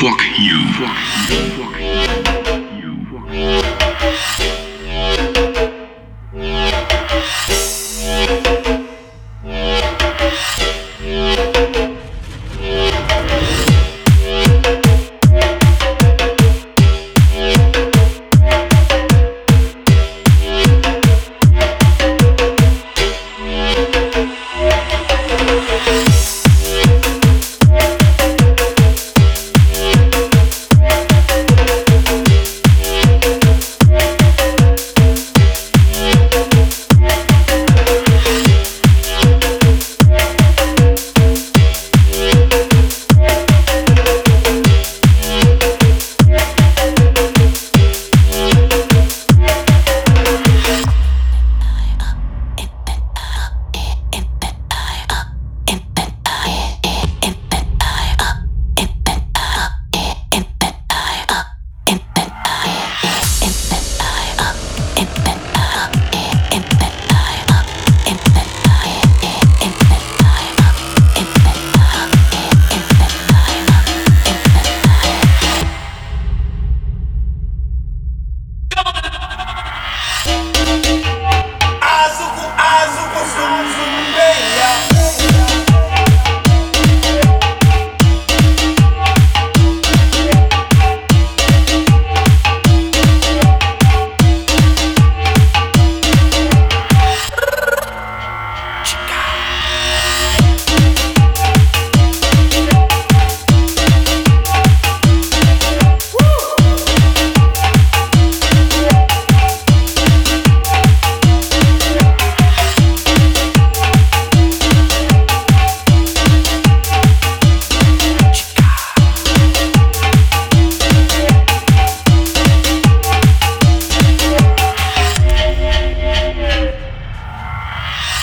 Fuck you. Fuck.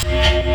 Yeah.